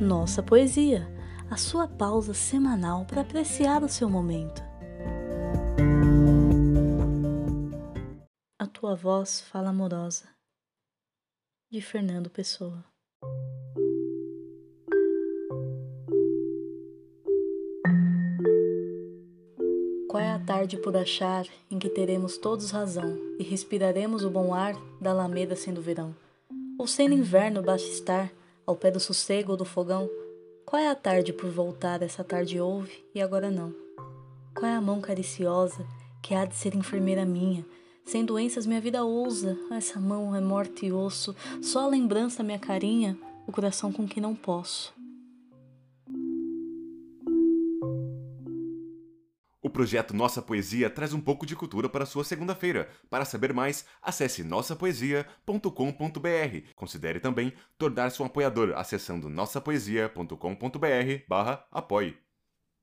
Nossa Poesia, a sua pausa semanal para apreciar o seu momento. A tua voz fala amorosa. De Fernando Pessoa. Qual é a tarde por achar em que teremos todos razão e respiraremos o bom ar da alameda sendo verão? Ou sendo inverno basta estar ao pé do sossego ou do fogão? Qual é a tarde por voltar, essa tarde houve e agora não? Qual é a mão cariciosa que há de ser enfermeira minha? Sem doenças minha vida ousa, essa mão é morte e osso, só a lembrança me acarinha, o coração com que não posso. O projeto Nossa Poesia traz um pouco de cultura para sua segunda-feira. Para saber mais, acesse nossapoesia.com.br. Considere também tornar-se um apoiador acessando nossapoesia.com.br/apoie.